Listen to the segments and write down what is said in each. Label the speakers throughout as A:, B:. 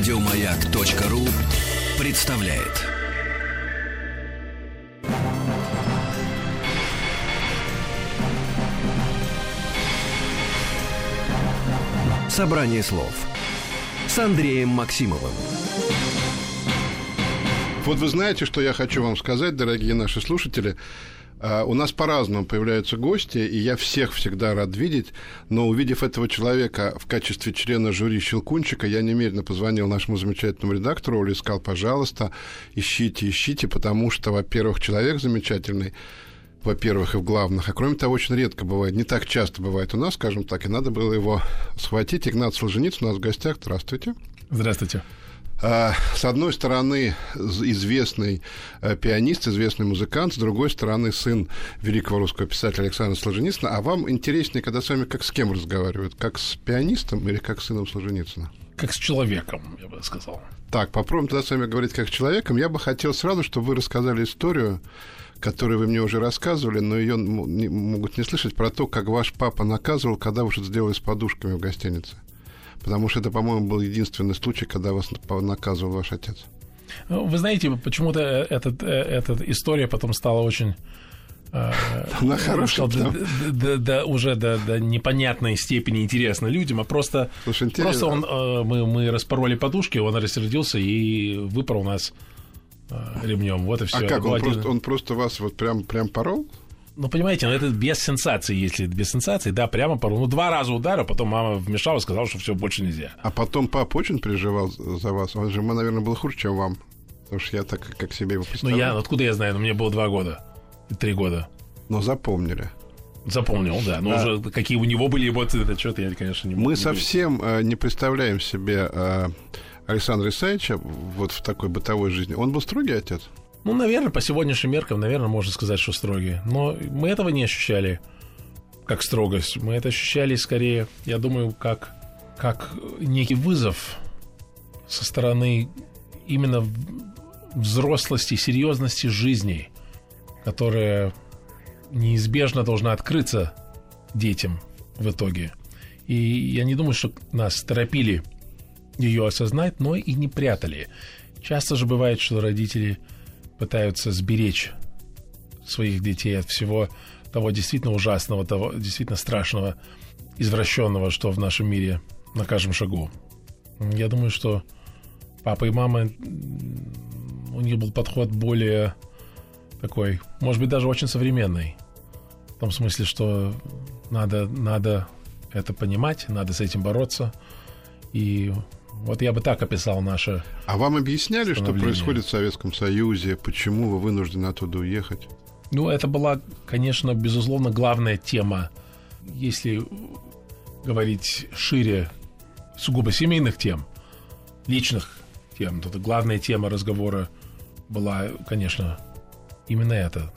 A: Радиомаяк.ру представляет. Собрание слов с Андреем Максимовым.
B: Вот вы знаете, что я хочу вам сказать, дорогие наши слушатели. А, у нас по-разному появляются гости, и я всех всегда рад видеть, но увидев этого человека в качестве члена жюри «Щелкунчика», я немедленно позвонил нашему замечательному редактору Оле сказал, пожалуйста, ищите, ищите, потому что, во-первых, человек замечательный, во-первых, и в главных, а кроме того, очень редко бывает, не так часто бывает у нас, скажем так, и надо было его схватить. Игнат Солженицын у нас в гостях. Здравствуйте.
C: Здравствуйте.
B: А, с одной стороны, известный э, пианист, известный музыкант, с другой стороны, сын великого русского писателя Александра Солженицына. А вам интереснее, когда с вами как с кем разговаривают? Как с пианистом или как с сыном Солженицына?
C: Как с человеком, я бы сказал.
B: Так, попробуем тогда с вами говорить как с человеком. Я бы хотел сразу, чтобы вы рассказали историю, которую вы мне уже рассказывали, но ее могут не слышать, про то, как ваш папа наказывал, когда вы что-то сделали с подушками в гостинице потому что это, по-моему, был единственный случай, когда вас наказывал ваш отец.
C: Ну, вы знаете, почему-то э, этот, э, эта история потом стала очень
B: э, она хорошая.
C: До, до, до, уже до, до непонятной степени интересна людям, а просто, Слушай, просто он, мы, мы распороли подушки, он рассердился и выпорол нас ремнем. Вот и все.
B: А как, он, один... просто, он просто вас вот прям, прям порол?
C: Ну, понимаете, ну, это без сенсации, если без сенсации, да, прямо пару. Ну, два раза ударил, потом мама вмешалась, сказала, что все больше нельзя.
B: А потом папа очень переживал за вас. Он же, наверное, был хуже, чем вам. Потому что я так, как себе его представляю.
C: Ну, я, откуда я знаю? Ну, мне было два года. Три года.
B: Но запомнили.
C: Запомнил, да. Но да. уже какие у него были эмоции, это что-то я, конечно, не
B: Мы не совсем э, не представляем себе э, Александра Исаевича вот в такой бытовой жизни. Он был строгий отец?
C: Ну, наверное, по сегодняшним меркам, наверное, можно сказать, что строгие. Но мы этого не ощущали как строгость. Мы это ощущали скорее, я думаю, как, как некий вызов со стороны именно взрослости, серьезности жизни, которая неизбежно должна открыться детям в итоге. И я не думаю, что нас торопили ее осознать, но и не прятали. Часто же бывает, что родители – пытаются сберечь своих детей от всего того действительно ужасного, того действительно страшного, извращенного, что в нашем мире на каждом шагу. Я думаю, что папа и мама, у них был подход более такой, может быть, даже очень современный. В том смысле, что надо, надо это понимать, надо с этим бороться. И вот я бы так описал наше.
B: А вам объясняли, что происходит в Советском Союзе, почему вы вынуждены оттуда уехать?
C: Ну, это была, конечно, безусловно, главная тема. Если говорить шире сугубо семейных тем, личных тем, то это главная тема разговора была, конечно, именно это.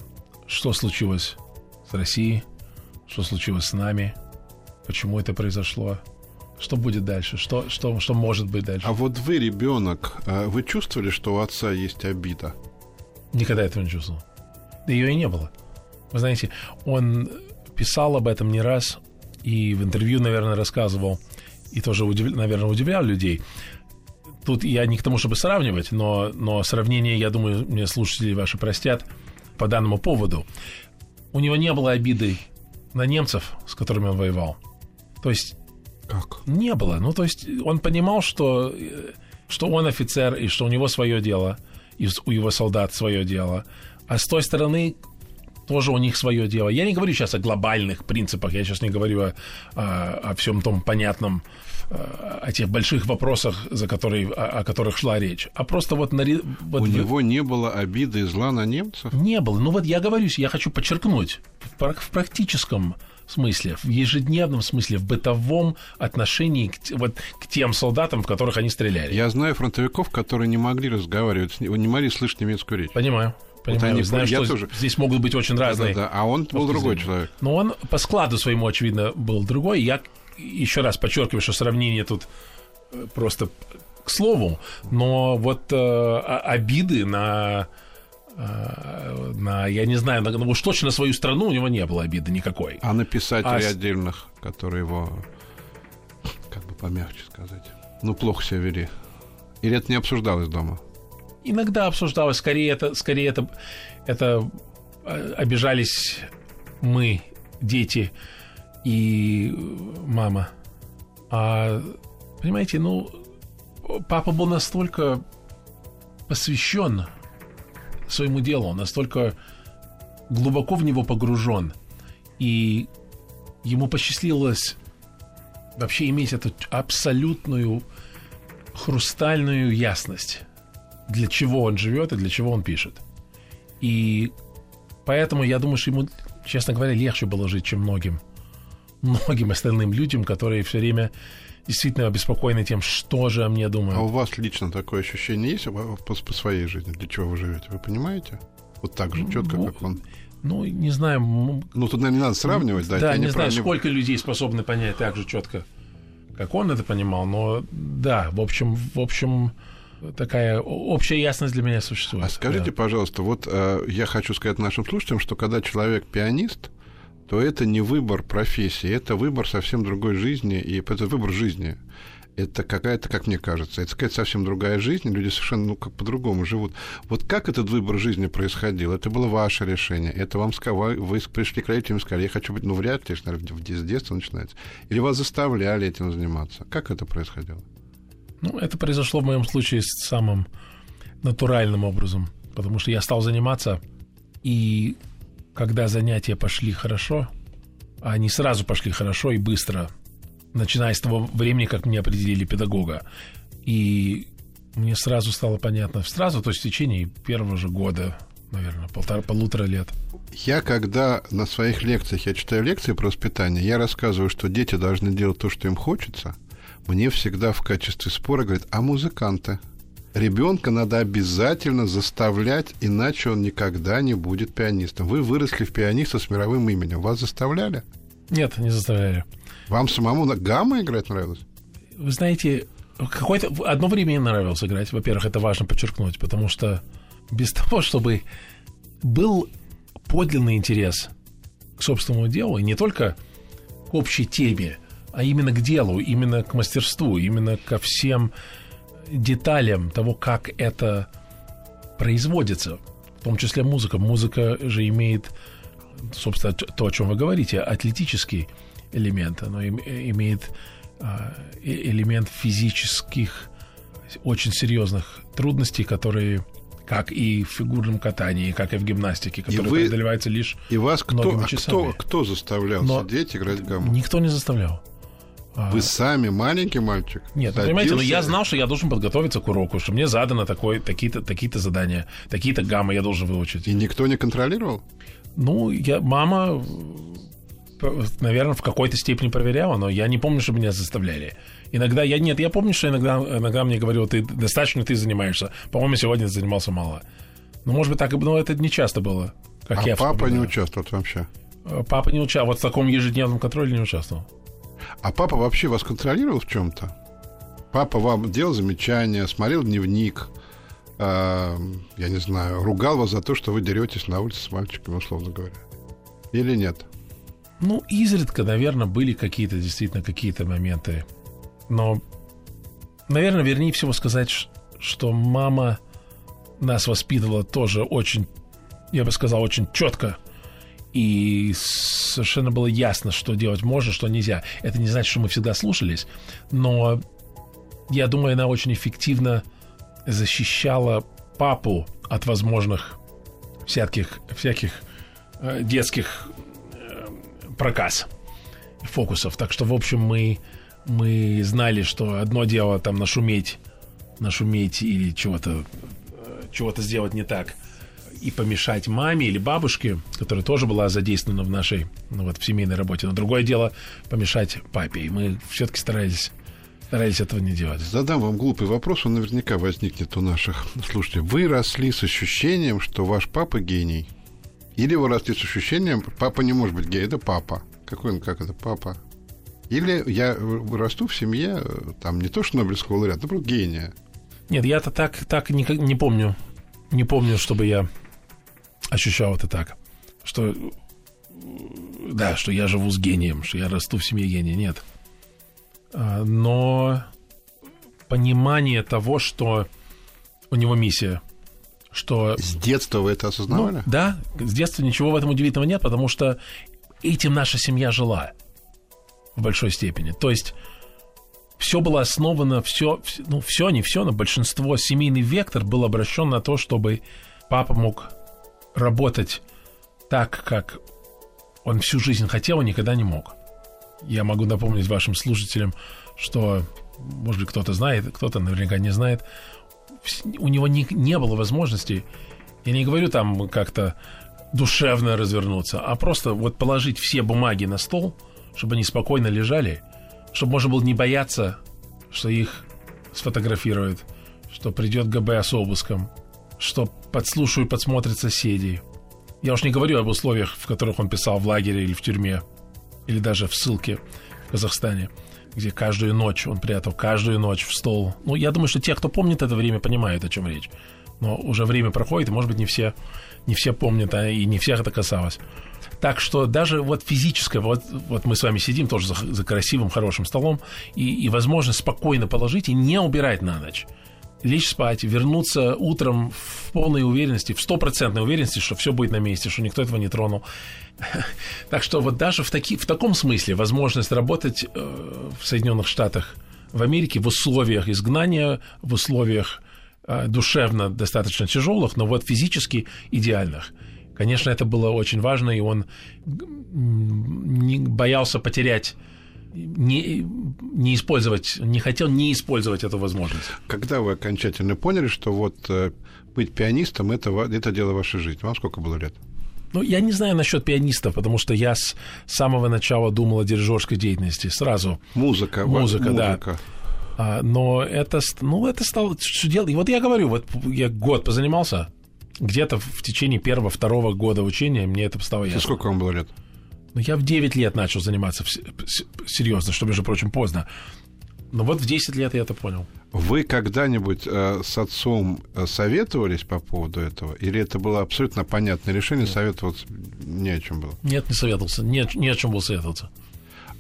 C: Что случилось с Россией, что случилось с нами, почему это произошло – что будет дальше? Что, что, что может быть дальше?
B: А вот вы, ребенок, а вы чувствовали, что у отца есть обида?
C: Никогда этого не чувствовал. Да ее и не было. Вы знаете, он писал об этом не раз и в интервью, наверное, рассказывал, и тоже, удив... наверное, удивлял людей. Тут я не к тому, чтобы сравнивать, но, но сравнение, я думаю, мне слушатели ваши простят по данному поводу. У него не было обиды на немцев, с которыми он воевал. То есть
B: как?
C: Не было. Ну, то есть он понимал, что, что он офицер, и что у него свое дело, и у его солдат свое дело. А с той стороны тоже у них свое дело. Я не говорю сейчас о глобальных принципах, я сейчас не говорю о, о, о всем том понятном, о тех больших вопросах, за которые, о, о которых шла речь. А просто вот... На, вот
B: у в... него не было обиды и зла на немцев?
C: Не было. Ну вот я говорю, я хочу подчеркнуть, в, в практическом смысле, в ежедневном смысле, в бытовом отношении к, вот, к тем солдатам, в которых они стреляли.
B: Я знаю фронтовиков, которые не могли разговаривать, не могли слышать немецкую речь.
C: Понимаю. Понимаю, вот они, знаю, что тоже... здесь могут быть очень разные.
B: Да, да, да. А он был другой человек.
C: Но он по складу своему, очевидно, был другой. Я еще раз подчеркиваю, что сравнение тут э, просто к слову, но вот э, обиды на на, я не знаю, на, ну уж точно на свою страну у него не было обиды никакой.
B: А на писателей а отдельных, которые его, как бы помягче сказать, ну, плохо себя вели. Или это не обсуждалось дома?
C: Иногда обсуждалось, скорее это, скорее это, это э, обижались мы, дети и мама. А, понимаете, ну, папа был настолько посвящен своему делу, настолько глубоко в него погружен. И ему посчастливилось вообще иметь эту абсолютную хрустальную ясность, для чего он живет и для чего он пишет. И поэтому я думаю, что ему, честно говоря, легче было жить, чем многим, многим остальным людям, которые все время действительно обеспокоены тем, что же о мне думают.
B: А у вас лично такое ощущение есть по, по своей жизни, для чего вы живете? Вы понимаете? Вот так же четко, ну, как он.
C: Ну, не знаю.
B: Ну, тут, наверное, не надо сравнивать, да?
C: Да, не, не знаю, прав... сколько людей способны понять так же четко, как он это понимал, но да, в общем, в общем, такая общая ясность для меня существует.
B: А скажите,
C: да.
B: пожалуйста, вот э, я хочу сказать нашим слушателям, что когда человек пианист, то это не выбор профессии, это выбор совсем другой жизни, и это выбор жизни это какая-то, как мне кажется, это какая-то совсем другая жизнь, люди совершенно ну, как по-другому живут. Вот как этот выбор жизни происходил? Это было ваше решение, это вам сказали, вы пришли к родителям и сказали, я хочу быть, ну, вряд ли, наверное, с детства начинается. Или вас заставляли этим заниматься? Как это происходило?
C: Ну, это произошло в моем случае самым натуральным образом, потому что я стал заниматься, и когда занятия пошли хорошо, а они сразу пошли хорошо и быстро – начиная с того времени, как мне определили педагога. И мне сразу стало понятно, сразу, то есть в течение первого же года, наверное, полтора, полутора лет.
B: Я, когда на своих лекциях, я читаю лекции про воспитание, я рассказываю, что дети должны делать то, что им хочется, мне всегда в качестве спора говорят, а музыканты? Ребенка надо обязательно заставлять, иначе он никогда не будет пианистом. Вы выросли в пианиста с мировым именем. Вас заставляли?
C: Нет, не заставляли.
B: Вам самому на гамма играть нравилось?
C: Вы знаете, какое-то одно время мне нравилось играть. Во-первых, это важно подчеркнуть, потому что без того, чтобы был подлинный интерес к собственному делу, и не только к общей теме, а именно к делу, именно к мастерству, именно ко всем деталям того, как это производится, в том числе музыка. Музыка же имеет, собственно, то, о чем вы говорите, атлетический элемент. Оно имеет а, элемент физических, очень серьезных трудностей, которые как и в фигурном катании, как и в гимнастике, которые вы, преодолеваются лишь
B: И вас кто, а кто, кто заставлял Но сидеть играть гамму?
C: Никто не заставлял.
B: А, вы сами маленький мальчик?
C: Нет, ну, понимаете, но я знал, что я должен подготовиться к уроку, что мне задано такое, такие-то, такие-то задания, такие-то гаммы я должен выучить.
B: И никто не контролировал?
C: Ну, я, мама наверное, в какой-то степени проверяла, но я не помню, что меня заставляли. Иногда я нет, я помню, что иногда, иногда мне говорил, ты достаточно ты занимаешься. По-моему, сегодня занимался мало. Ну, может быть, так и но это не часто было.
B: Как а я папа не участвует вообще?
C: Э, папа не участвовал. Вот в таком ежедневном контроле не участвовал.
B: А папа вообще вас контролировал в чем-то? Папа вам делал замечания, смотрел дневник, э, я не знаю, ругал вас за то, что вы деретесь на улице с мальчиками, условно говоря. Или нет?
C: Ну, изредка, наверное, были какие-то, действительно, какие-то моменты. Но, наверное, вернее всего сказать, что мама нас воспитывала тоже очень, я бы сказал, очень четко. И совершенно было ясно, что делать можно, что нельзя. Это не значит, что мы всегда слушались, но я думаю, она очень эффективно защищала папу от возможных всяких, всяких э, детских проказ фокусов. Так что, в общем, мы, мы знали, что одно дело там нашуметь, нашуметь или чего-то чего-то сделать не так и помешать маме или бабушке, которая тоже была задействована в нашей, ну вот, в семейной работе. Но другое дело помешать папе. И мы все-таки старались старались этого не делать.
B: Задам вам глупый вопрос, он наверняка возникнет у наших слушателей. Вы росли с ощущением, что ваш папа гений – или вы растете с ощущением, папа не может быть гей, это папа. Какой он, как это, папа? Или я расту в семье, там, не то что Нобелевского лауреата, но просто гения.
C: Нет, я-то так, так не, не помню. Не помню, чтобы я ощущал это так. Что, да, что я живу с гением, что я расту в семье гения. Нет. А, но понимание того, что у него миссия. Что...
B: С детства вы это осознавали?
C: Ну, да, с детства ничего в этом удивительного нет, потому что этим наша семья жила в большой степени. То есть все было основано, все, ну, все, не все, но большинство, семейный вектор был обращен на то, чтобы папа мог работать так, как он всю жизнь хотел, и никогда не мог. Я могу напомнить вашим слушателям, что, может быть, кто-то знает, кто-то наверняка не знает, у него не, не было возможности, я не говорю там как-то душевно развернуться, а просто вот положить все бумаги на стол, чтобы они спокойно лежали, чтобы можно было не бояться, что их сфотографируют, что придет ГБ с обыском, что подслушают, подсмотрят соседей. Я уж не говорю об условиях, в которых он писал в лагере или в тюрьме, или даже в ссылке в Казахстане, где каждую ночь он прятал, каждую ночь в стол. Ну, я думаю, что те, кто помнит это время, понимают, о чем речь. Но уже время проходит, и, может быть, не все, не все помнят, а и не всех это касалось. Так что даже вот физическое, вот, вот мы с вами сидим тоже за, за красивым, хорошим столом, и, и возможность спокойно положить и не убирать на ночь лечь спать, вернуться утром в полной уверенности, в стопроцентной уверенности, что все будет на месте, что никто этого не тронул. Так что вот даже в, таки, в таком смысле возможность работать э, в Соединенных Штатах, в Америке в условиях изгнания, в условиях э, душевно достаточно тяжелых, но вот физически идеальных. Конечно, это было очень важно, и он боялся потерять не, не использовать, не хотел не использовать эту возможность.
B: Когда вы окончательно поняли, что вот э, быть пианистом это, это дело вашей жизни? Вам сколько было лет?
C: Ну, я не знаю насчет пианистов, потому что я с самого начала думал о дирижерской деятельности. Сразу.
B: Музыка.
C: Музыка, музыка. да. А, но это, ну, это стало что делать. И вот я говорю, вот я год позанимался, где-то в течение первого-второго года учения мне это стало ясно. И
B: сколько вам было лет?
C: Но я в 9 лет начал заниматься серьезно, что, между прочим, поздно. Но вот в 10 лет я это понял.
B: Вы когда-нибудь э, с отцом э, советовались по поводу этого? Или это было абсолютно понятное решение, Нет. советоваться не о чем было?
C: Нет, не советовался. Не, не о чем был советоваться.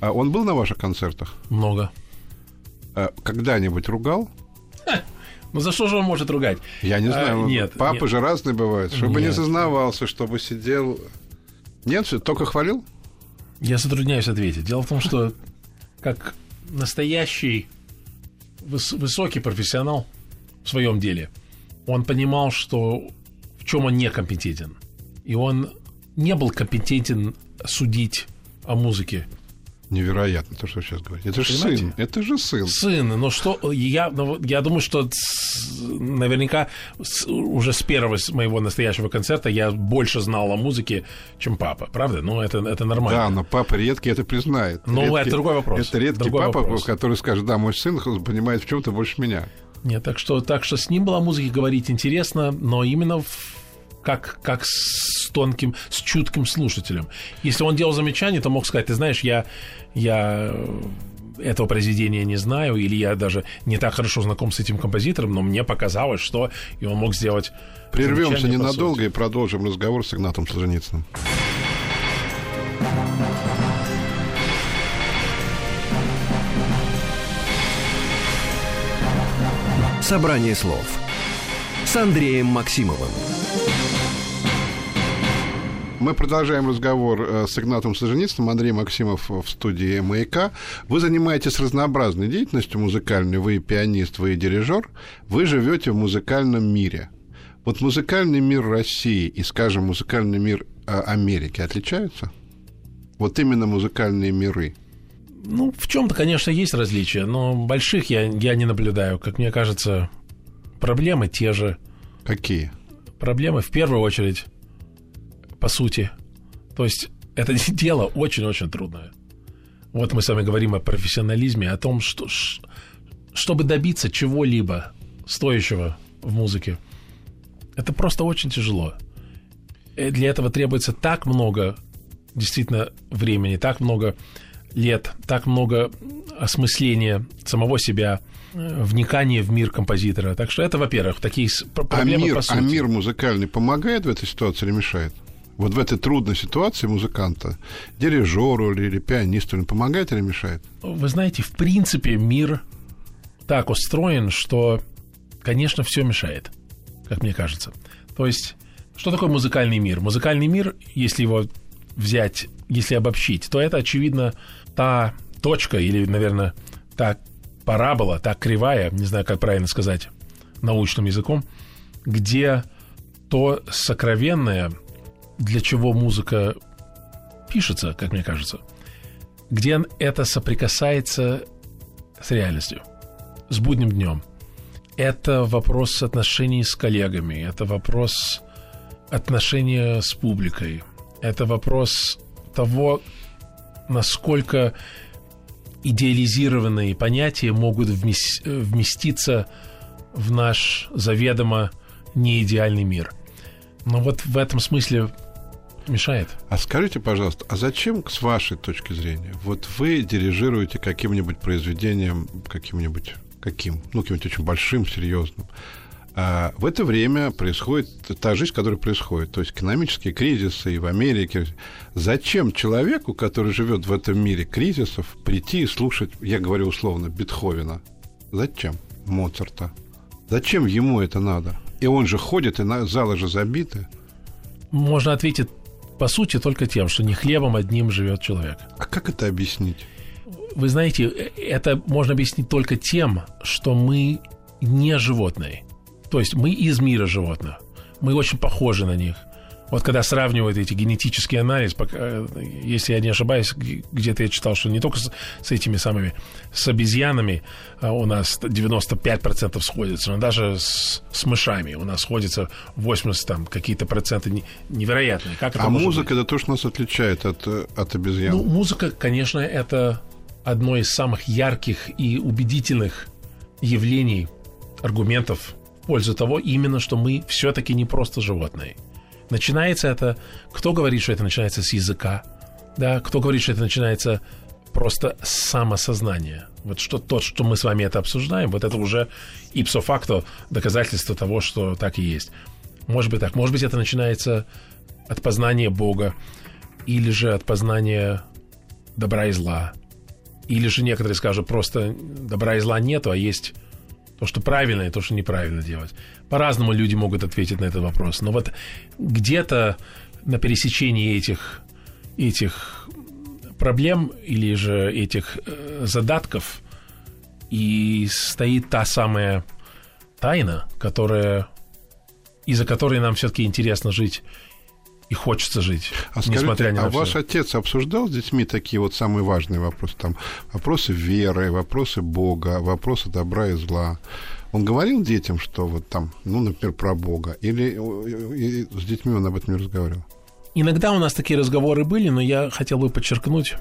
B: А он был на ваших концертах?
C: Много.
B: А когда-нибудь ругал?
C: Ну за что же он может ругать?
B: Я не знаю. А, нет. Папы нет. же разные бывают. Чтобы нет. не сознавался, чтобы сидел. Нет, только хвалил?
C: Я затрудняюсь ответить. Дело в том, что как настоящий выс- высокий профессионал в своем деле, он понимал, что в чем он некомпетентен. И он не был компетентен судить о музыке.
B: Невероятно то, что сейчас говорите. Это же сын. Это же сын.
C: Сын. Но что... Я, ну, я думаю, что наверняка уже с первого моего настоящего концерта я больше знал о музыке, чем папа. Правда? Ну, это, это нормально.
B: Да, но папа редкий это признает.
C: Ну,
B: редкий,
C: это другой вопрос.
B: Это редкий другой папа, вопрос. который скажет, да, мой сын понимает в чем-то больше меня.
C: Нет, так что, так что с ним было о музыке говорить интересно, но именно в как, как с тонким, с чутким слушателем. Если он делал замечание, то мог сказать, ты знаешь, я, я этого произведения не знаю, или я даже не так хорошо знаком с этим композитором, но мне показалось, что и он мог сделать.
B: Прервемся ненадолго и продолжим разговор с Игнатом Солженицыным.
A: Собрание слов с Андреем Максимовым.
B: Мы продолжаем разговор э, с Игнатом Солженицыным, Андрей Максимов в студии «Маяка». Вы занимаетесь разнообразной деятельностью музыкальной. Вы пианист, вы дирижер. Вы живете в музыкальном мире. Вот музыкальный мир России и, скажем, музыкальный мир э, Америки отличаются? Вот именно музыкальные миры.
C: Ну, в чем-то, конечно, есть различия, но больших я, я не наблюдаю. Как мне кажется, проблемы те же.
B: Какие?
C: Проблемы в первую очередь по сути. То есть это дело очень-очень трудное. Вот мы с вами говорим о профессионализме, о том, что чтобы добиться чего-либо стоящего в музыке, это просто очень тяжело. И для этого требуется так много действительно времени, так много лет, так много осмысления самого себя, вникания в мир композитора. Так что это, во-первых, такие
B: проблемы а мир, по сути. А мир музыкальный помогает в этой ситуации или мешает? Вот в этой трудной ситуации музыканта, дирижеру или, или пианисту, он помогает или мешает?
C: Вы знаете, в принципе, мир так устроен, что, конечно, все мешает, как мне кажется. То есть, что такое музыкальный мир? Музыкальный мир, если его взять, если обобщить, то это, очевидно, та точка или, наверное, та парабола, та кривая, не знаю, как правильно сказать научным языком, где то сокровенное, для чего музыка пишется, как мне кажется, где это соприкасается с реальностью, с будним днем. Это вопрос отношений с коллегами, это вопрос отношения с публикой, это вопрос того, насколько идеализированные понятия могут вместиться в наш заведомо неидеальный мир. Но вот в этом смысле мешает.
B: А скажите, пожалуйста, а зачем, с вашей точки зрения, вот вы дирижируете каким-нибудь произведением, каким-нибудь, каким, ну, каким-нибудь очень большим, серьезным, а в это время происходит та жизнь, которая происходит. То есть экономические кризисы и в Америке. Зачем человеку, который живет в этом мире кризисов, прийти и слушать, я говорю условно, Бетховена? Зачем? Моцарта. Зачем ему это надо? И он же ходит, и на залы же забиты.
C: Можно ответить, по сути, только тем, что не хлебом одним живет человек.
B: А как это объяснить?
C: Вы знаете, это можно объяснить только тем, что мы не животные. То есть мы из мира животных. Мы очень похожи на них. Вот когда сравнивают эти генетический анализ, э, если я не ошибаюсь, где-то я читал, что не только с, с этими самыми, с обезьянами а у нас 95% сходится, но даже с, с мышами у нас сходится 80 там какие-то проценты невероятные. Как
B: а музыка быть? это то, что нас отличает от, от обезьян?
C: Ну, музыка, конечно, это одно из самых ярких и убедительных явлений, аргументов в пользу того именно, что мы все-таки не просто животные. Начинается это, кто говорит, что это начинается с языка, да, кто говорит, что это начинается просто с самосознания. Вот что то, что мы с вами это обсуждаем, вот это уже facto доказательство того, что так и есть. Может быть так. Может быть, это начинается от познания Бога, или же от познания добра и зла. Или же некоторые скажут, просто добра и зла нету, а есть то, что правильно и то, что неправильно делать. По-разному люди могут ответить на этот вопрос. Но вот где-то на пересечении этих, этих проблем или же этих э, задатков и стоит та самая тайна, которая из-за которой нам все-таки интересно жить и хочется жить,
B: а несмотря скажите, ни на а все. ваш отец обсуждал с детьми такие вот самые важные вопросы? Там вопросы веры, вопросы Бога, вопросы добра и зла. Он говорил детям, что вот там, ну, например, про Бога? Или с детьми он об этом не разговаривал?
C: Иногда у нас такие разговоры были, но я хотел бы подчеркнуть,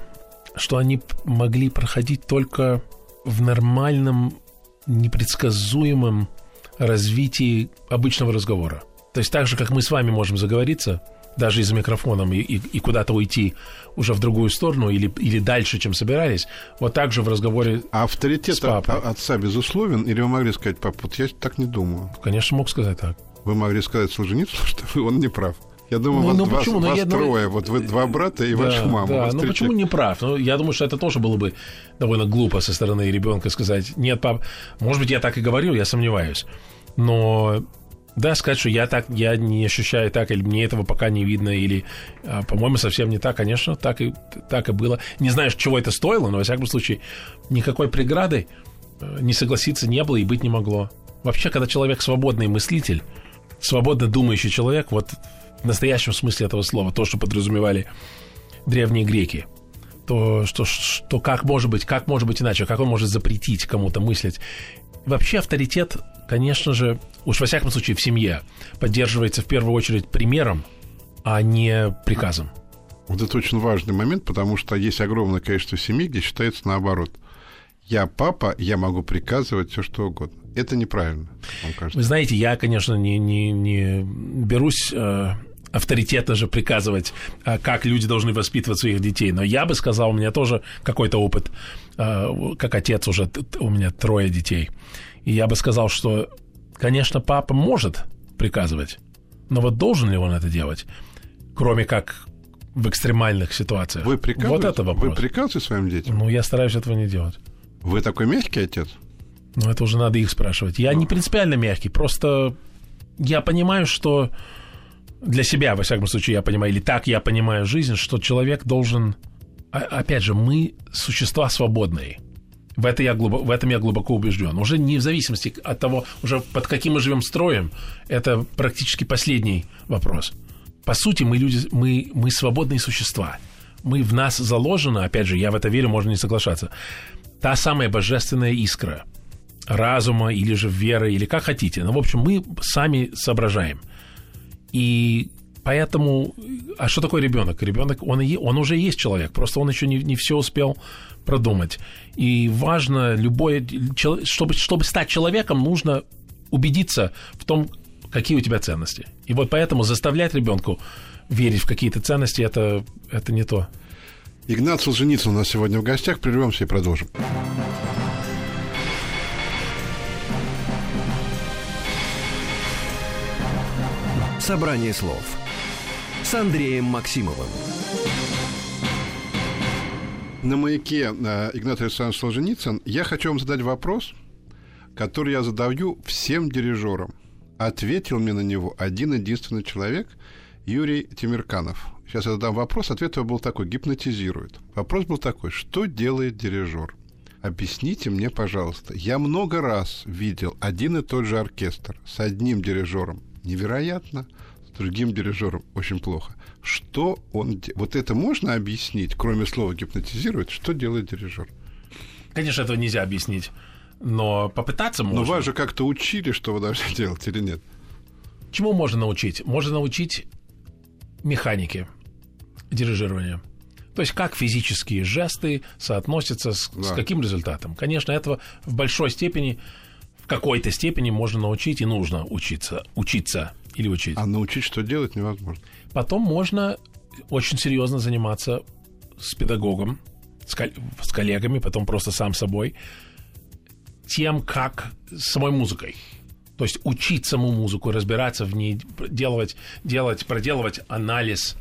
C: что они могли проходить только в нормальном, непредсказуемом развитии обычного разговора. То есть так же, как мы с вами можем заговориться, даже и за микрофоном, и, и, и куда-то уйти уже в другую сторону или, или дальше, чем собирались, вот так же в разговоре
B: А авторитет с папой. отца безусловен? Или вы могли сказать, папа, вот я так не думаю?
C: Конечно, мог сказать так.
B: Вы могли сказать Солженицыну, что он не прав. Я думаю, ну, вас, ну, почему? вас, вас я, трое, вот вы два брата и да, ваша мама.
C: Да, ну почему не прав? Ну, я думаю, что это тоже было бы довольно глупо со стороны ребенка сказать, нет, пап, может быть, я так и говорил, я сомневаюсь. Но да, сказать, что я так, я не ощущаю так, или мне этого пока не видно, или, а, по-моему, совсем не так, конечно, так и, так и было. Не знаю, чего это стоило, но, во всяком случае, никакой преграды э, не согласиться не было и быть не могло. Вообще, когда человек свободный мыслитель, свободно думающий человек, вот в настоящем смысле этого слова, то, что подразумевали древние греки, то что, что как может быть, как может быть иначе, как он может запретить кому-то мыслить. Вообще авторитет конечно же, уж во всяком случае в семье, поддерживается в первую очередь примером, а не приказом.
B: Вот это очень важный момент, потому что есть огромное количество семей, где считается наоборот. Я папа, я могу приказывать все что угодно. Это неправильно,
C: вам кажется. Вы знаете, я, конечно, не, не, не берусь э, авторитетно же приказывать, э, как люди должны воспитывать своих детей. Но я бы сказал, у меня тоже какой-то опыт, э, как отец уже, у меня трое детей. И я бы сказал, что, конечно, папа может приказывать, но вот должен ли он это делать, кроме как в экстремальных ситуациях?
B: Вы приказываете? Вот это вопрос. Вы приказываете своим детям?
C: Ну, я стараюсь этого не делать.
B: Вы такой мягкий отец?
C: Ну, это уже надо их спрашивать. Я не принципиально мягкий, просто я понимаю, что для себя, во всяком случае, я понимаю, или так я понимаю жизнь, что человек должен... Опять же, мы существа свободные. В, это я глубоко, в этом я глубоко убежден. Уже не в зависимости от того, уже под каким мы живем строем, это практически последний вопрос. По сути, мы люди, мы, мы свободные существа. Мы в нас заложено, опять же, я в это верю, можно не соглашаться, та самая божественная искра разума или же веры, или как хотите. Но, в общем, мы сами соображаем. И поэтому... А что такое ребенок? Ребенок, он, и, он уже есть человек, просто он еще не, не все успел продумать. И важно любое... Чтобы, чтобы стать человеком, нужно убедиться в том, какие у тебя ценности. И вот поэтому заставлять ребенку верить в какие-то ценности это, это не то.
B: Игнат Солженицын у нас сегодня в гостях. Прервемся и продолжим.
A: Собрание слов с Андреем Максимовым.
B: На маяке э, Игнат Александрович Солженицын я хочу вам задать вопрос, который я задаю всем дирижерам. Ответил мне на него один единственный человек, Юрий Тимирканов. Сейчас я задам вопрос, ответ его был такой, гипнотизирует. Вопрос был такой, что делает дирижер? Объясните мне, пожалуйста. Я много раз видел один и тот же оркестр с одним дирижером. Невероятно. Другим дирижером очень плохо. Что он... Вот это можно объяснить, кроме слова гипнотизирует? Что делает дирижер?
C: Конечно, этого нельзя объяснить. Но попытаться можно.
B: Но вас же как-то учили, что вы должны делать или нет?
C: Чему можно научить? Можно научить механике дирижирования. То есть как физические жесты соотносятся с, да. с каким результатом. Конечно, этого в большой степени, в какой-то степени можно научить и нужно учиться, учиться или учить.
B: А научить что делать невозможно.
C: Потом можно очень серьезно заниматься с педагогом, с, кол- с коллегами, потом просто сам собой, тем, как с самой музыкой. То есть учить саму музыку, разбираться в ней, делать, делать, проделывать анализ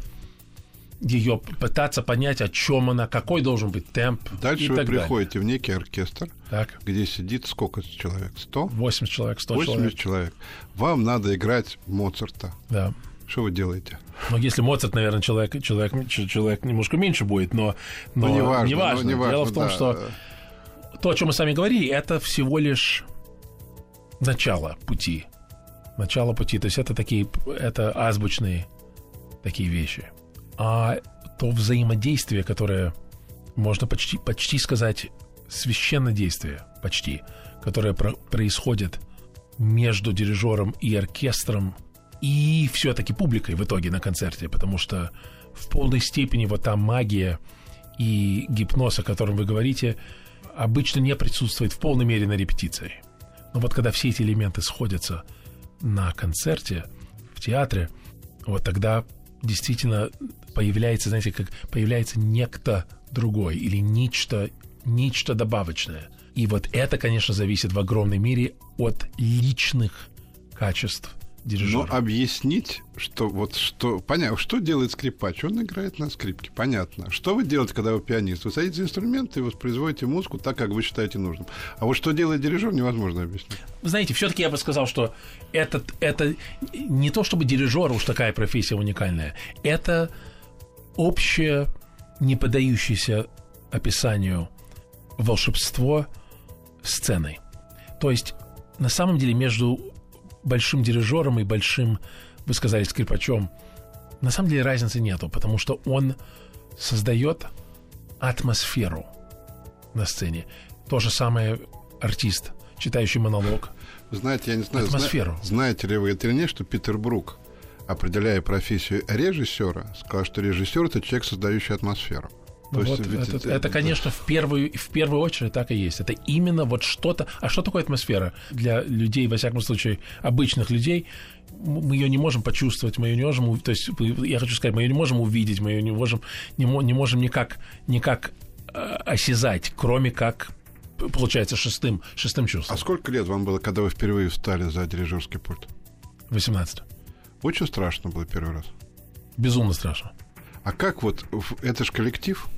C: ее, пытаться понять, о чем она, какой должен быть темп.
B: Дальше
C: и
B: вы
C: так
B: приходите
C: далее.
B: в некий оркестр,
C: так.
B: где сидит сколько человек? 100?
C: 80 человек, 100
B: 80
C: человек.
B: человек. Вам надо играть Моцарта.
C: Да.
B: Что вы делаете?
C: Ну, если Моцарт, наверное, человек, человек, человек немножко меньше будет, но, но
B: ну, неважно,
C: неважно.
B: Ну, неважно.
C: Дело в том,
B: да.
C: что то, о чем мы с вами говорили, это всего лишь начало пути. Начало пути. То есть это такие, это азбучные такие вещи. А то взаимодействие, которое можно почти, почти сказать священное действие, почти, которое про- происходит между дирижером и оркестром, и все-таки публикой в итоге на концерте, потому что в полной степени вот та магия и гипноз, о котором вы говорите, обычно не присутствует в полной мере на репетиции. Но вот когда все эти элементы сходятся на концерте, в театре, вот тогда действительно появляется, знаете, как появляется некто другой или нечто, нечто добавочное. И вот это, конечно, зависит в огромной мере от личных качеств дирижера.
B: Но объяснить, что вот что... Понятно, что делает скрипач? Он играет на скрипке, понятно. Что вы делаете, когда вы пианист? Вы садитесь за инструмент и воспроизводите музыку так, как вы считаете нужным. А вот что делает дирижер, невозможно объяснить.
C: Знаете, все-таки я бы сказал, что это, это не то, чтобы дирижер уж такая профессия уникальная. Это общее, не поддающееся описанию волшебство сцены. То есть, на самом деле, между большим дирижером и большим, вы сказали, скрипачом, на самом деле разницы нету, потому что он создает атмосферу на сцене. То же самое артист, читающий монолог.
B: Знаете, я не знаю,
C: атмосферу.
B: Зна- знаете ли вы это или нет, что Питер Брук, определяя профессию режиссера, сказал, что режиссер это человек, создающий атмосферу.
C: То вот есть, это, это, это, конечно, в первую, в первую очередь так и есть. Это именно вот что-то... А что такое атмосфера? Для людей, во всяком случае, обычных людей, мы ее не можем почувствовать, мы ее не можем... То есть, я хочу сказать, мы ее не можем увидеть, мы ее не можем, не, не можем никак, никак э, осязать, кроме как получается, шестым, шестым чувством.
B: А сколько лет вам было, когда вы впервые встали за дирижерский пульт?
C: 18.
B: Очень страшно было первый раз?
C: Безумно страшно.
B: А как вот, это же коллектив,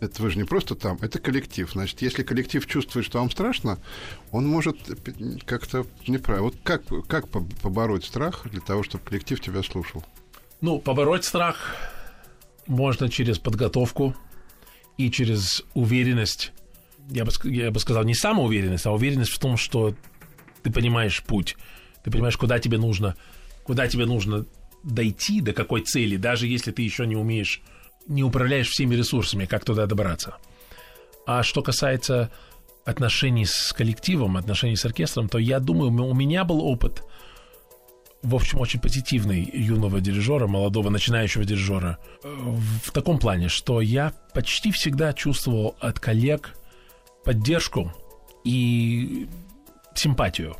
B: Это вы же не просто там, это коллектив. Значит, если коллектив чувствует, что вам страшно, он может как-то неправильно. Вот как, как побороть страх для того, чтобы коллектив тебя слушал?
C: Ну, побороть страх можно через подготовку и через уверенность. Я бы, я бы сказал, не самоуверенность, а уверенность в том, что ты понимаешь путь, ты понимаешь, куда тебе нужно, куда тебе нужно дойти, до какой цели, даже если ты еще не умеешь не управляешь всеми ресурсами, как туда добраться. А что касается отношений с коллективом, отношений с оркестром, то я думаю, у меня был опыт, в общем, очень позитивный юного дирижера, молодого начинающего дирижера, в таком плане, что я почти всегда чувствовал от коллег поддержку и симпатию.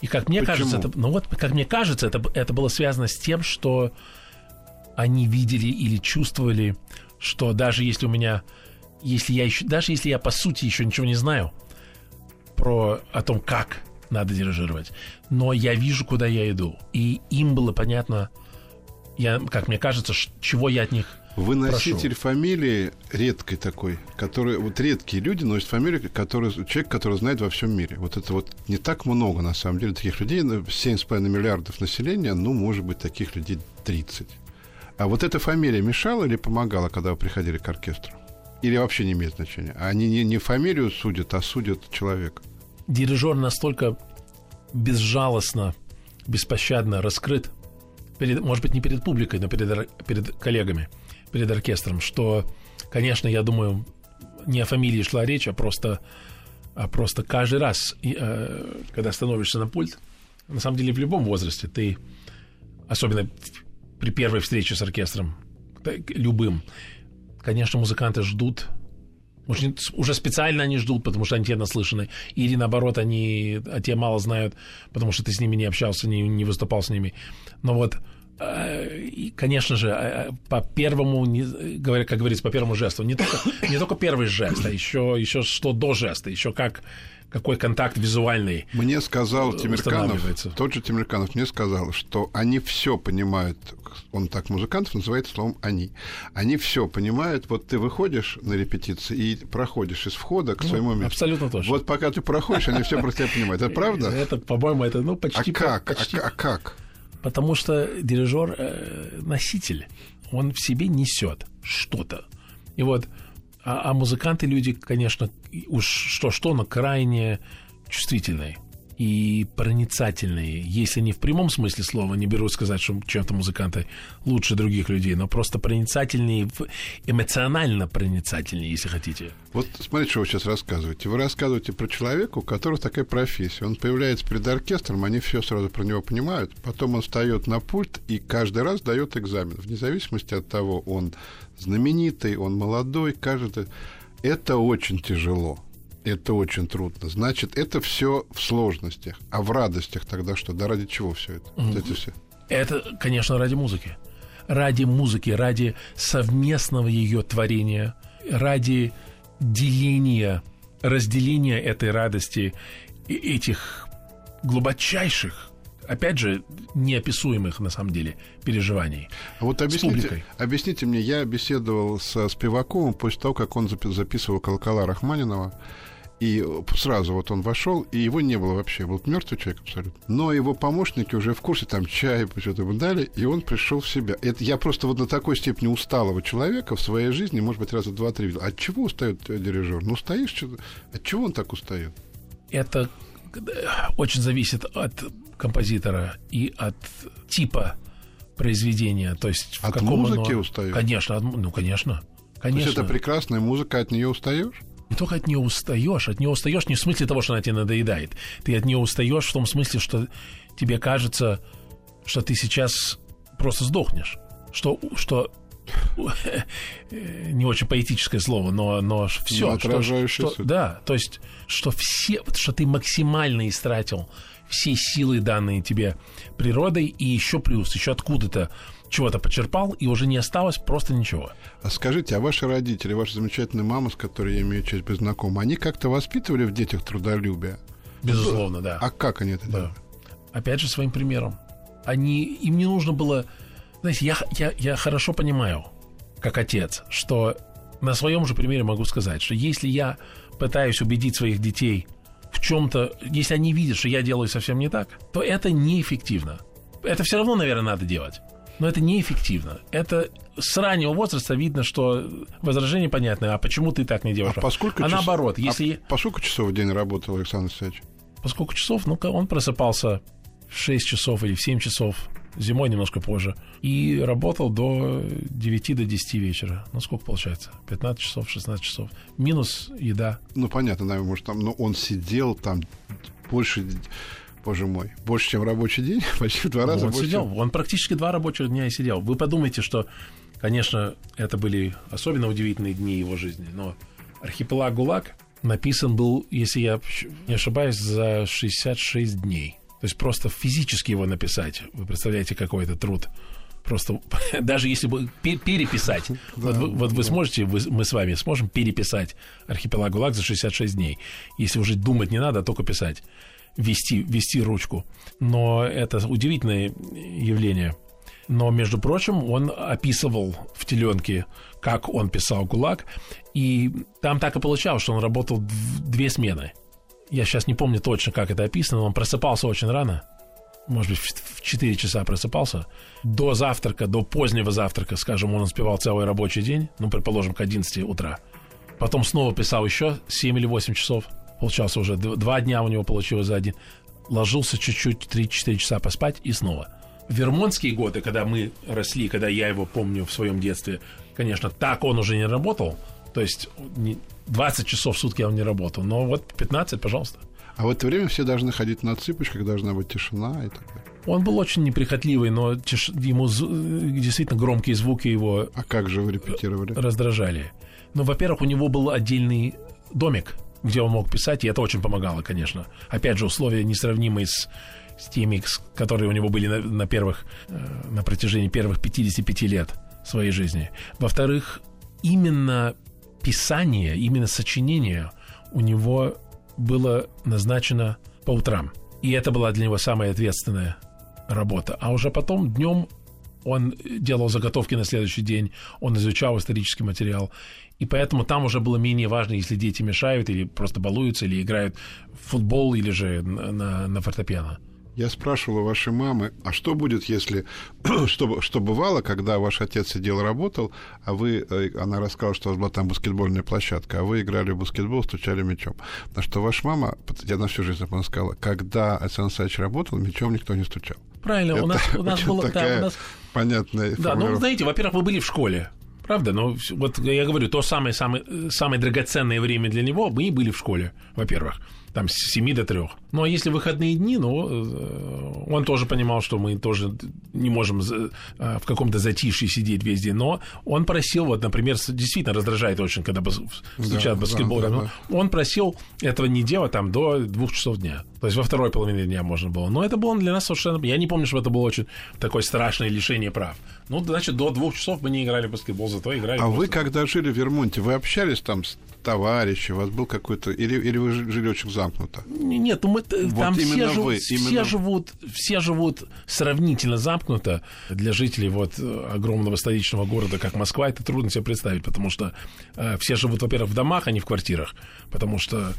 C: И как мне Почему? кажется, это, ну вот, как мне кажется, это, это было связано с тем, что они видели или чувствовали, что даже если у меня, если я еще, даже если я по сути еще ничего не знаю про о том, как надо дирижировать, но я вижу, куда я иду, и им было понятно, я, как мне кажется, чего я от них
B: вы носитель Прошу. фамилии редкой такой, который вот редкие люди носят фамилию, который человек, который знает во всем мире. Вот это вот не так много на самом деле таких людей, 7,5 миллиардов населения, ну может быть таких людей 30. А вот эта фамилия мешала или помогала, когда вы приходили к оркестру? Или вообще не имеет значения? Они не, не фамилию судят, а судят человека.
C: Дирижер настолько безжалостно, беспощадно раскрыт, перед, может быть, не перед публикой, но перед, перед коллегами, перед оркестром, что, конечно, я думаю, не о фамилии шла речь, а просто, а просто каждый раз, э, когда становишься на пульт, на самом деле в любом возрасте ты, особенно при первой встрече с оркестром, любым, конечно, музыканты ждут уже специально они ждут, потому что они тебя наслышаны. Или наоборот, они о тебе мало знают, потому что ты с ними не общался, не, не выступал с ними. Но вот, э, конечно же, э, по первому, говоря, как говорится, по первому жесту, не только, не только первый жест, а еще, еще что до жеста, еще как какой контакт визуальный
B: Мне сказал Тимирканов, тот же Тимирканов мне сказал, что они все понимают, он так музыкантов называет словом «они». Они все понимают, вот ты выходишь на репетиции и проходишь из входа к ну, своему месту.
C: Абсолютно точно.
B: Вот пока ты проходишь, они все про тебя понимают. Это правда?
C: Это, по-моему, это ну, почти...
B: А как? А, а как?
C: Потому что дирижер э, носитель, он в себе несет что-то. И вот а, а музыканты люди, конечно, уж что-что, но крайне чувствительные и проницательные, если не в прямом смысле слова, не беру сказать, что чем-то музыканты лучше других людей, но просто проницательнее, эмоционально проницательнее, если хотите.
B: Вот смотрите, что вы сейчас рассказываете. Вы рассказываете про человека, у которого такая профессия. Он появляется перед оркестром, они все сразу про него понимают, потом он встает на пульт и каждый раз дает экзамен, вне зависимости от того, он знаменитый, он молодой, кажется, это очень тяжело. Это очень трудно. Значит, это все в сложностях. А в радостях тогда что? Да ради чего все это? Mm-hmm.
C: Это все. Это, конечно, ради музыки. Ради музыки, ради совместного ее творения, ради деления, разделения этой радости этих глубочайших опять же, неописуемых на самом деле переживаний.
B: А вот объясните, объясните мне, я беседовал со Спиваковым после того, как он записывал колокола Рахманинова. И сразу вот он вошел, и его не было вообще. Был мертвый человек абсолютно. Но его помощники уже в курсе, там чай, что-то ему дали, и он пришел в себя. Это я просто вот на такой степени усталого человека в своей жизни, может быть, раза два-три видел. От чего устает дирижер? Ну, стоишь, что-то. От чего он так устает?
C: Это очень зависит от композитора и от типа произведения. То есть
B: от в каком музыки оно... устаешь?
C: Конечно, от... ну конечно. Конечно.
B: То есть это прекрасная музыка, от нее устаешь?
C: Не только от нее устаешь, от нее устаешь не в смысле того, что она тебе надоедает. Ты от нее устаешь в том смысле, что тебе кажется, что ты сейчас просто сдохнешь. Что, что не очень поэтическое слово, но, но все.
B: Что, что,
C: да, то есть, что все, что ты максимально истратил все силы, данные тебе природой, и еще плюс, еще откуда-то чего-то почерпал, и уже не осталось просто ничего.
B: А скажите, а ваши родители, ваша замечательная мама, с которой я имею честь быть знаком, они как-то воспитывали в детях трудолюбие?
C: Безусловно, да.
B: А как они это да. делали?
C: Опять же, своим примером. Они, им не нужно было... Знаете, я, я, я хорошо понимаю, как отец, что На своем же примере могу сказать, что если я пытаюсь убедить своих детей в чем-то, если они видят, что я делаю совсем не так, то это неэффективно. Это все равно, наверное, надо делать. Но это неэффективно. Это с раннего возраста видно, что возражение понятное, а почему ты так не делаешь?
B: А, поскольку
C: а
B: час...
C: наоборот, если...
B: А по сколько часов в день работал Александр Алексеевич?
C: По сколько часов? Ну-ка, он просыпался в 6 часов или в 7 часов, зимой немножко позже, и работал до 9 до 10 вечера. Ну, сколько получается? 15 часов, 16 часов. Минус еда.
B: Ну, понятно, наверное, может, там, но он сидел там больше боже мой, больше, чем рабочий день, почти в два раза
C: он
B: больше.
C: сидел,
B: чем...
C: он практически два рабочих дня и сидел. Вы подумайте, что, конечно, это были особенно удивительные дни его жизни, но архипелаг ГУЛАГ написан был, если я не ошибаюсь, за 66 дней. То есть просто физически его написать, вы представляете, какой это труд. Просто даже если бы переписать, вот, вы, вот вы сможете, вы, мы с вами сможем переписать архипелаг ГУЛАГ за 66 дней. Если уже думать не надо, а только писать вести, вести ручку. Но это удивительное явление. Но, между прочим, он описывал в теленке, как он писал ГУЛАГ, и там так и получалось, что он работал в две смены. Я сейчас не помню точно, как это описано, но он просыпался очень рано, может быть, в 4 часа просыпался. До завтрака, до позднего завтрака, скажем, он успевал целый рабочий день, ну, предположим, к 11 утра. Потом снова писал еще 7 или 8 часов – получался уже два дня у него получилось за один. Ложился чуть-чуть, 3-4 часа поспать и снова. Вермонтские годы, когда мы росли, когда я его помню в своем детстве, конечно, так он уже не работал. То есть 20 часов в сутки он не работал. Но вот 15, пожалуйста.
B: А в это время все должны ходить на цыпочках, должна быть тишина и так далее.
C: Он был очень неприхотливый, но тиш... ему действительно громкие звуки его...
B: А как же вы репетировали?
C: Раздражали. Ну, во-первых, у него был отдельный домик где он мог писать, и это очень помогало, конечно. Опять же, условия несравнимые с, с теми, которые у него были на, на первых, э, на протяжении первых 55 лет своей жизни. Во-вторых, именно писание, именно сочинение у него было назначено по утрам. И это была для него самая ответственная работа. А уже потом днем он делал заготовки на следующий день, он изучал исторический материал. И поэтому там уже было менее важно, если дети мешают или просто балуются, или играют в футбол, или же на, на фортепиано.
B: Я спрашивал у вашей мамы, а что будет, если... что, что бывало, когда ваш отец сидел работал, а вы... Э, она рассказала, что у вас была там баскетбольная площадка, а вы играли в баскетбол, стучали мячом. На что ваша мама, я на всю жизнь запомнила, сказала, когда Александр Александрович работал, мячом никто не стучал.
C: Правильно,
B: Это
C: у нас, у нас было...
B: Такая
C: да, у нас...
B: понятная
C: Да, ну, знаете, во-первых, вы были в школе. Правда? Но вот я говорю, то самое, самое, самое драгоценное время для него, мы и были в школе, во-первых там с 7 до 3. Ну, а если выходные дни, ну, э, он тоже понимал, что мы тоже не можем э, в каком-то затишье сидеть весь день, но он просил, вот, например, действительно раздражает очень, когда стучат да, баскетбол, да, да, да. он просил этого не делать там до двух часов дня. То есть во второй половине дня можно было. Но это было для нас совершенно... Я не помню, что это было очень такое страшное лишение прав. Ну, значит, до двух часов мы не играли в баскетбол, зато играли...
B: А вы, когда жили в Вермонте, вы общались там с товарищи, у вас был какой-то... Или, или вы жили очень замкнуто?
C: Нет, ну мы, вот там все, живут, вы, именно... все, живут, все живут сравнительно замкнуто. Для жителей вот огромного столичного города, как Москва, это трудно себе представить, потому что э, все живут, во-первых, в домах, а не в квартирах, потому что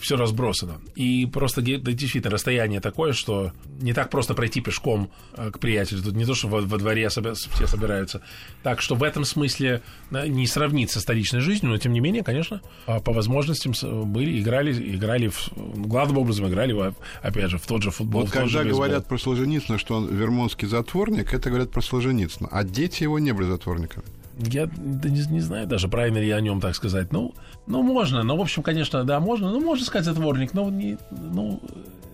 C: все разбросано. И просто действительно расстояние такое, что не так просто пройти пешком э, к приятелю. Тут не то, что во, во дворе все собираются. Так что в этом смысле не сравнится столичной жизнью, но тем не менее, конечно, а по возможностям были, играли, играли в, главным образом играли, опять же, в тот же футбол.
B: Вот когда говорят про Солженицына, что он вермонтский затворник, это говорят про Солженицына. А дети его не были затворниками.
C: Я да не, не знаю даже, правильно ли о нем так сказать. Ну, ну, можно. Ну, в общем, конечно, да, можно. Ну, можно сказать затворник. Но не, ну,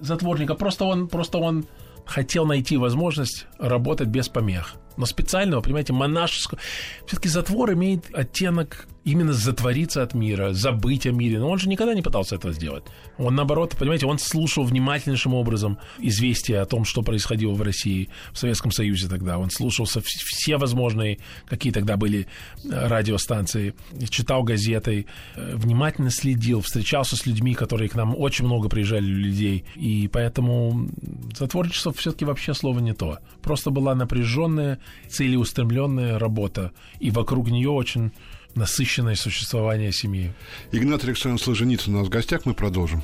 C: затворника. Просто он, просто он хотел найти возможность работать без помех. Но специального, понимаете, монашеского. Все-таки затвор имеет оттенок именно затвориться от мира, забыть о мире. Но он же никогда не пытался этого сделать. Он, наоборот, понимаете, он слушал внимательнейшим образом известия о том, что происходило в России, в Советском Союзе тогда. Он слушал все возможные, какие тогда были э, радиостанции, читал газеты, э, внимательно следил, встречался с людьми, которые к нам очень много приезжали людей. И поэтому затворничество все-таки вообще слово не то. Просто была напряженная, целеустремленная работа. И вокруг нее очень насыщенное существование семьи.
B: Игнат Александрович Солженицын у нас в гостях, мы продолжим.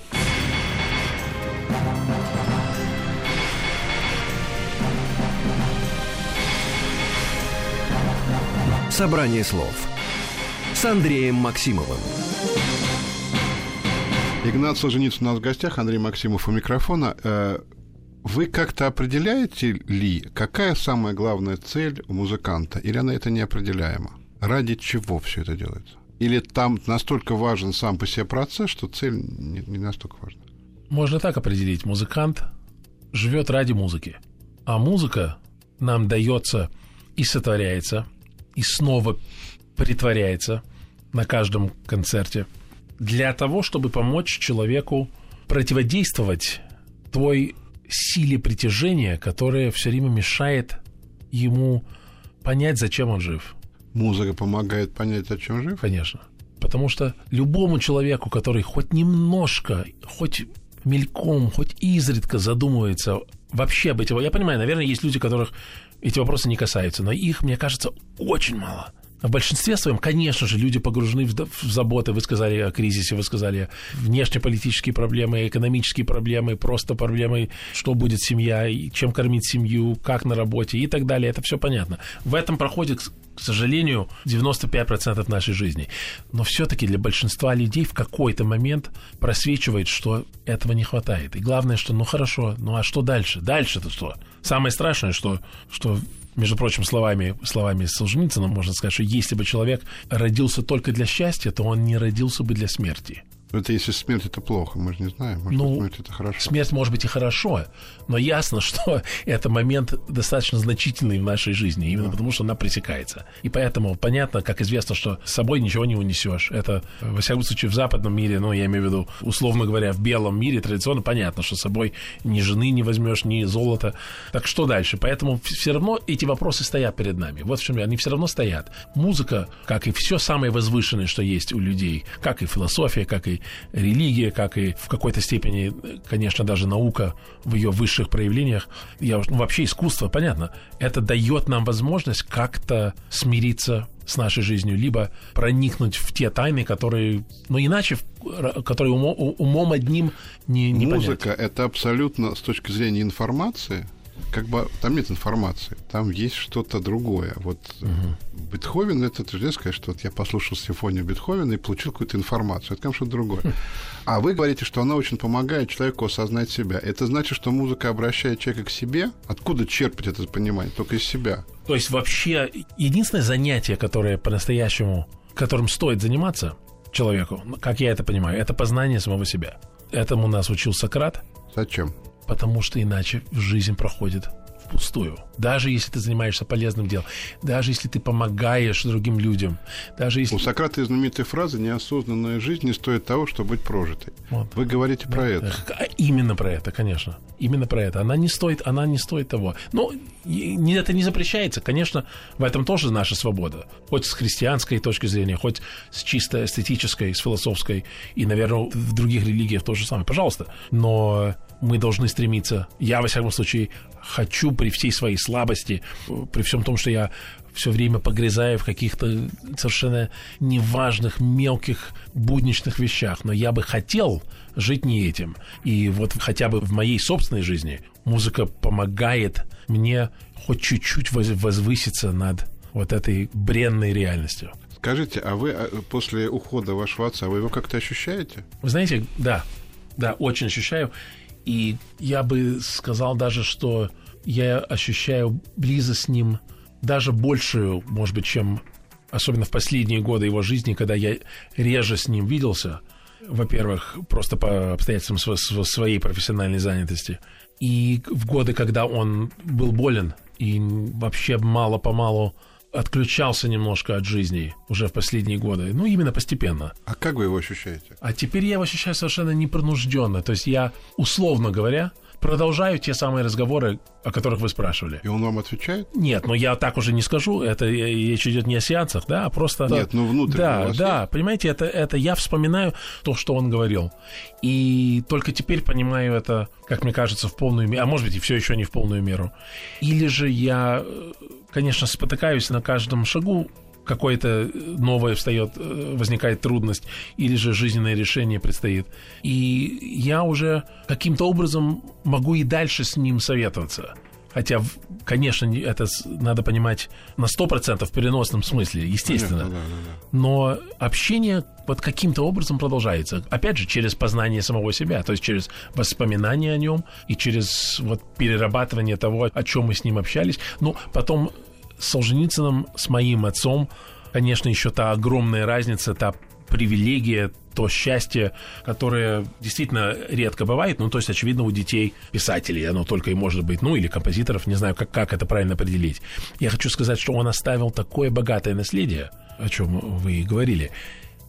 A: Собрание слов с Андреем Максимовым.
B: Игнат Солженицын у нас в гостях, Андрей Максимов у микрофона. Вы как-то определяете ли, какая самая главная цель у музыканта, или она это неопределяема? Ради чего все это делается? Или там настолько важен сам по себе процесс, что цель не, не настолько важна?
C: Можно так определить. Музыкант живет ради музыки. А музыка нам дается и сотворяется – и снова притворяется на каждом концерте для того, чтобы помочь человеку противодействовать той силе притяжения, которая все время мешает ему понять, зачем он жив.
B: Музыка помогает понять, зачем жив?
C: Конечно. Потому что любому человеку, который хоть немножко, хоть мельком, хоть изредка задумывается вообще об этом. Я понимаю, наверное, есть люди, которых эти вопросы не касаются, но их, мне кажется, очень мало. В большинстве своем, конечно же, люди погружены в, в заботы. Вы сказали о кризисе, вы сказали внешнеполитические проблемы, экономические проблемы, просто проблемы, что будет семья, чем кормить семью, как на работе и так далее. Это все понятно. В этом проходит, к сожалению, 95% нашей жизни. Но все-таки для большинства людей в какой-то момент просвечивает, что этого не хватает. И главное, что ну хорошо, ну а что дальше? Дальше-то что? Самое страшное, что, что между прочим, словами, словами Солженицына можно сказать, что если бы человек родился только для счастья, то он не родился бы для смерти.
B: Это если смерть это плохо, мы же не знаем. Может
C: ну,
B: смерть это хорошо.
C: Смерть может быть и хорошо, но ясно, что это момент достаточно значительный в нашей жизни, именно да. потому что она пресекается. И поэтому понятно, как известно, что с собой ничего не унесешь. Это, во всяком случае, в западном мире, ну, я имею в виду, условно говоря, в белом мире традиционно понятно, что с собой ни жены не возьмешь, ни золота. Так что дальше? Поэтому все равно эти вопросы стоят перед нами. Вот в чем они все равно стоят. Музыка, как и все самое возвышенное, что есть у людей, как и философия, как и религия, как и в какой-то степени, конечно, даже наука в ее высших проявлениях, я, ну, вообще искусство, понятно, это дает нам возможность как-то смириться с нашей жизнью, либо проникнуть в те тайны, которые, ну иначе, которые умом, умом одним не, не
B: Музыка
C: понять.
B: это абсолютно с точки зрения информации как бы там нет информации, там есть что-то другое. Вот угу. Бетховен это ты же сказать, что вот я послушал симфонию Бетховена и получил какую-то информацию. Это, конечно, что-то другое. Хм. А вы говорите, что она очень помогает человеку осознать себя. Это значит, что музыка обращает человека к себе? Откуда черпать это понимание? Только из себя.
C: То есть вообще единственное занятие, которое по-настоящему, которым стоит заниматься человеку, как я это понимаю, это познание самого себя. Этому нас учил Сократ.
B: Зачем?
C: Потому что иначе жизнь проходит впустую. Даже если ты занимаешься полезным делом, даже если ты помогаешь другим людям, даже если...
B: У Сократа знаменитая фраза «неосознанная жизнь не стоит того, чтобы быть прожитой». Вот. Вы говорите да. про это.
C: А, именно про это, конечно. Именно про это. Она не стоит, она не стоит того. Но это не запрещается. Конечно, в этом тоже наша свобода. Хоть с христианской точки зрения, хоть с чисто эстетической, с философской, и, наверное, в других религиях то же самое. Пожалуйста. Но мы должны стремиться, я, во всяком случае, хочу при всей своей слабости, при всем том, что я все время погрязаю в каких-то совершенно неважных, мелких, будничных вещах. Но я бы хотел жить не этим. И вот хотя бы в моей собственной жизни музыка помогает мне хоть чуть-чуть возвыситься над вот этой бренной реальностью.
B: Скажите, а вы а, после ухода вашего отца, вы его как-то ощущаете?
C: Вы знаете, да, да, очень ощущаю. И я бы сказал даже, что я ощущаю близость с ним даже большую, может быть, чем особенно в последние годы его жизни, когда я реже с ним виделся, во-первых, просто по обстоятельствам своей профессиональной занятости, и в годы, когда он был болен и вообще мало-помалу отключался немножко от жизни уже в последние годы. Ну, именно постепенно.
B: А как вы его ощущаете?
C: А теперь я его ощущаю совершенно непринужденно. То есть я, условно говоря, продолжаю те самые разговоры, о которых вы спрашивали.
B: И он вам отвечает?
C: Нет, но я так уже не скажу. Это речь идет не о сеансах, да, а просто...
B: Нет, ну внутренне
C: Да, да, есть? понимаете, это, это я вспоминаю то, что он говорил. И только теперь понимаю это, как мне кажется, в полную меру. А может быть, и все еще не в полную меру. Или же я, конечно, спотыкаюсь на каждом шагу, какое-то новое встает, э, возникает трудность, или же жизненное решение предстоит. И я уже каким-то образом могу и дальше с ним советоваться. Хотя, конечно, это надо понимать на 100% в переносном смысле, естественно. Понятно, да, да, да. Но общение вот каким-то образом продолжается. Опять же, через познание самого себя, то есть через воспоминания о нем и через вот перерабатывание того, о чем мы с ним общались. Ну, потом Солженицыным, с моим отцом, конечно, еще та огромная разница, та привилегия, то счастье, которое действительно редко бывает, ну, то есть, очевидно, у детей писателей оно только и может быть, ну, или композиторов, не знаю, как, как это правильно определить. Я хочу сказать, что он оставил такое богатое наследие, о чем вы и говорили,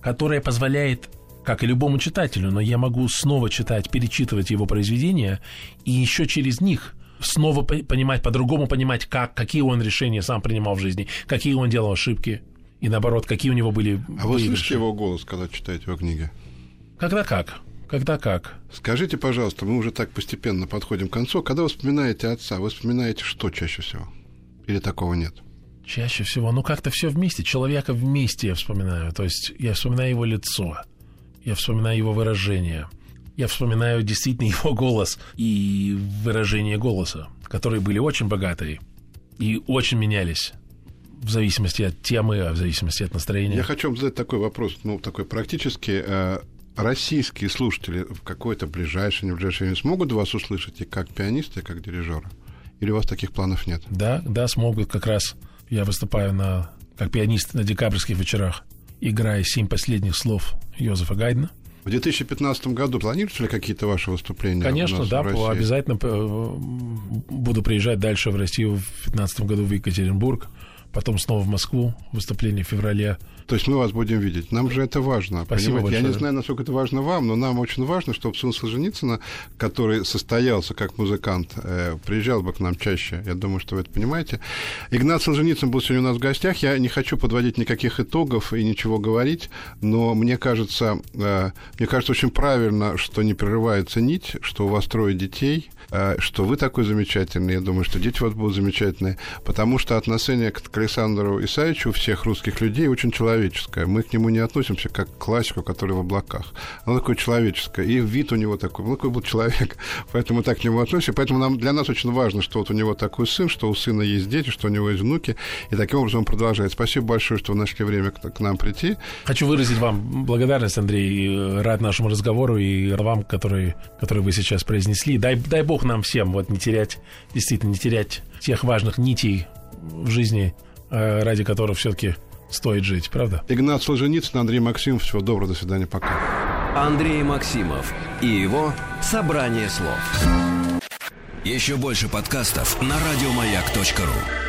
C: которое позволяет как и любому читателю, но я могу снова читать, перечитывать его произведения и еще через них снова понимать, по-другому понимать, как, какие он решения сам принимал в жизни, какие он делал ошибки, и наоборот, какие у него были
B: А вы слышите его голос, когда читаете его книги?
C: Когда как? Когда как?
B: Скажите, пожалуйста, мы уже так постепенно подходим к концу. Когда вы вспоминаете отца, вы вспоминаете что чаще всего? Или такого нет?
C: Чаще всего, ну как-то все вместе, человека вместе я вспоминаю. То есть я вспоминаю его лицо, я вспоминаю его выражение, я вспоминаю действительно его голос и выражение голоса, которые были очень богатые и очень менялись в зависимости от темы, а в зависимости от настроения.
B: Я хочу вам задать такой вопрос, ну, такой практически. Э, российские слушатели в какое-то ближайшее, не ближайшее время смогут вас услышать и как пианиста, и как дирижера? Или у вас таких планов нет?
C: Да, да, смогут. Как раз я выступаю на, как пианист на декабрьских вечерах, играя семь последних слов Йозефа Гайдена.
B: В 2015 году планируются ли какие-то ваши выступления?
C: Конечно, да, обязательно э, буду приезжать дальше в Россию в 2015 году в Екатеринбург потом снова в Москву, выступление в феврале.
B: То есть мы вас будем видеть. Нам же это важно.
C: Спасибо понимаете?
B: большое. Я не знаю, насколько это важно вам, но нам очень важно, чтобы сын Солженицына, который состоялся как музыкант, э, приезжал бы к нам чаще. Я думаю, что вы это понимаете. Игнат Солженицын был сегодня у нас в гостях. Я не хочу подводить никаких итогов и ничего говорить, но мне кажется, э, мне кажется очень правильно, что не прерывается нить, что у вас трое детей, э, что вы такой замечательный. Я думаю, что дети у вас будут замечательные, потому что отношение к Александру Исаевичу всех русских людей очень человеческое. Мы к нему не относимся как к классику, который в облаках. Оно такое человеческое. И вид у него такой. Он такой был человек. Поэтому так к нему относимся. Поэтому нам, для нас очень важно, что вот у него такой сын, что у сына есть дети, что у него есть внуки. И таким образом он продолжает. Спасибо большое, что вы нашли время к, к нам прийти.
C: Хочу выразить вам благодарность, Андрей. Рад нашему разговору и вам, который, который вы сейчас произнесли. Дай, дай бог нам всем вот не терять, действительно не терять тех важных нитей в жизни Э, ради которых все-таки стоит жить, правда?
B: Игнат Солженицын, Андрей Максимов. Всего доброго, до свидания, пока.
A: Андрей Максимов и его «Собрание слов». Еще больше подкастов на радиомаяк.ру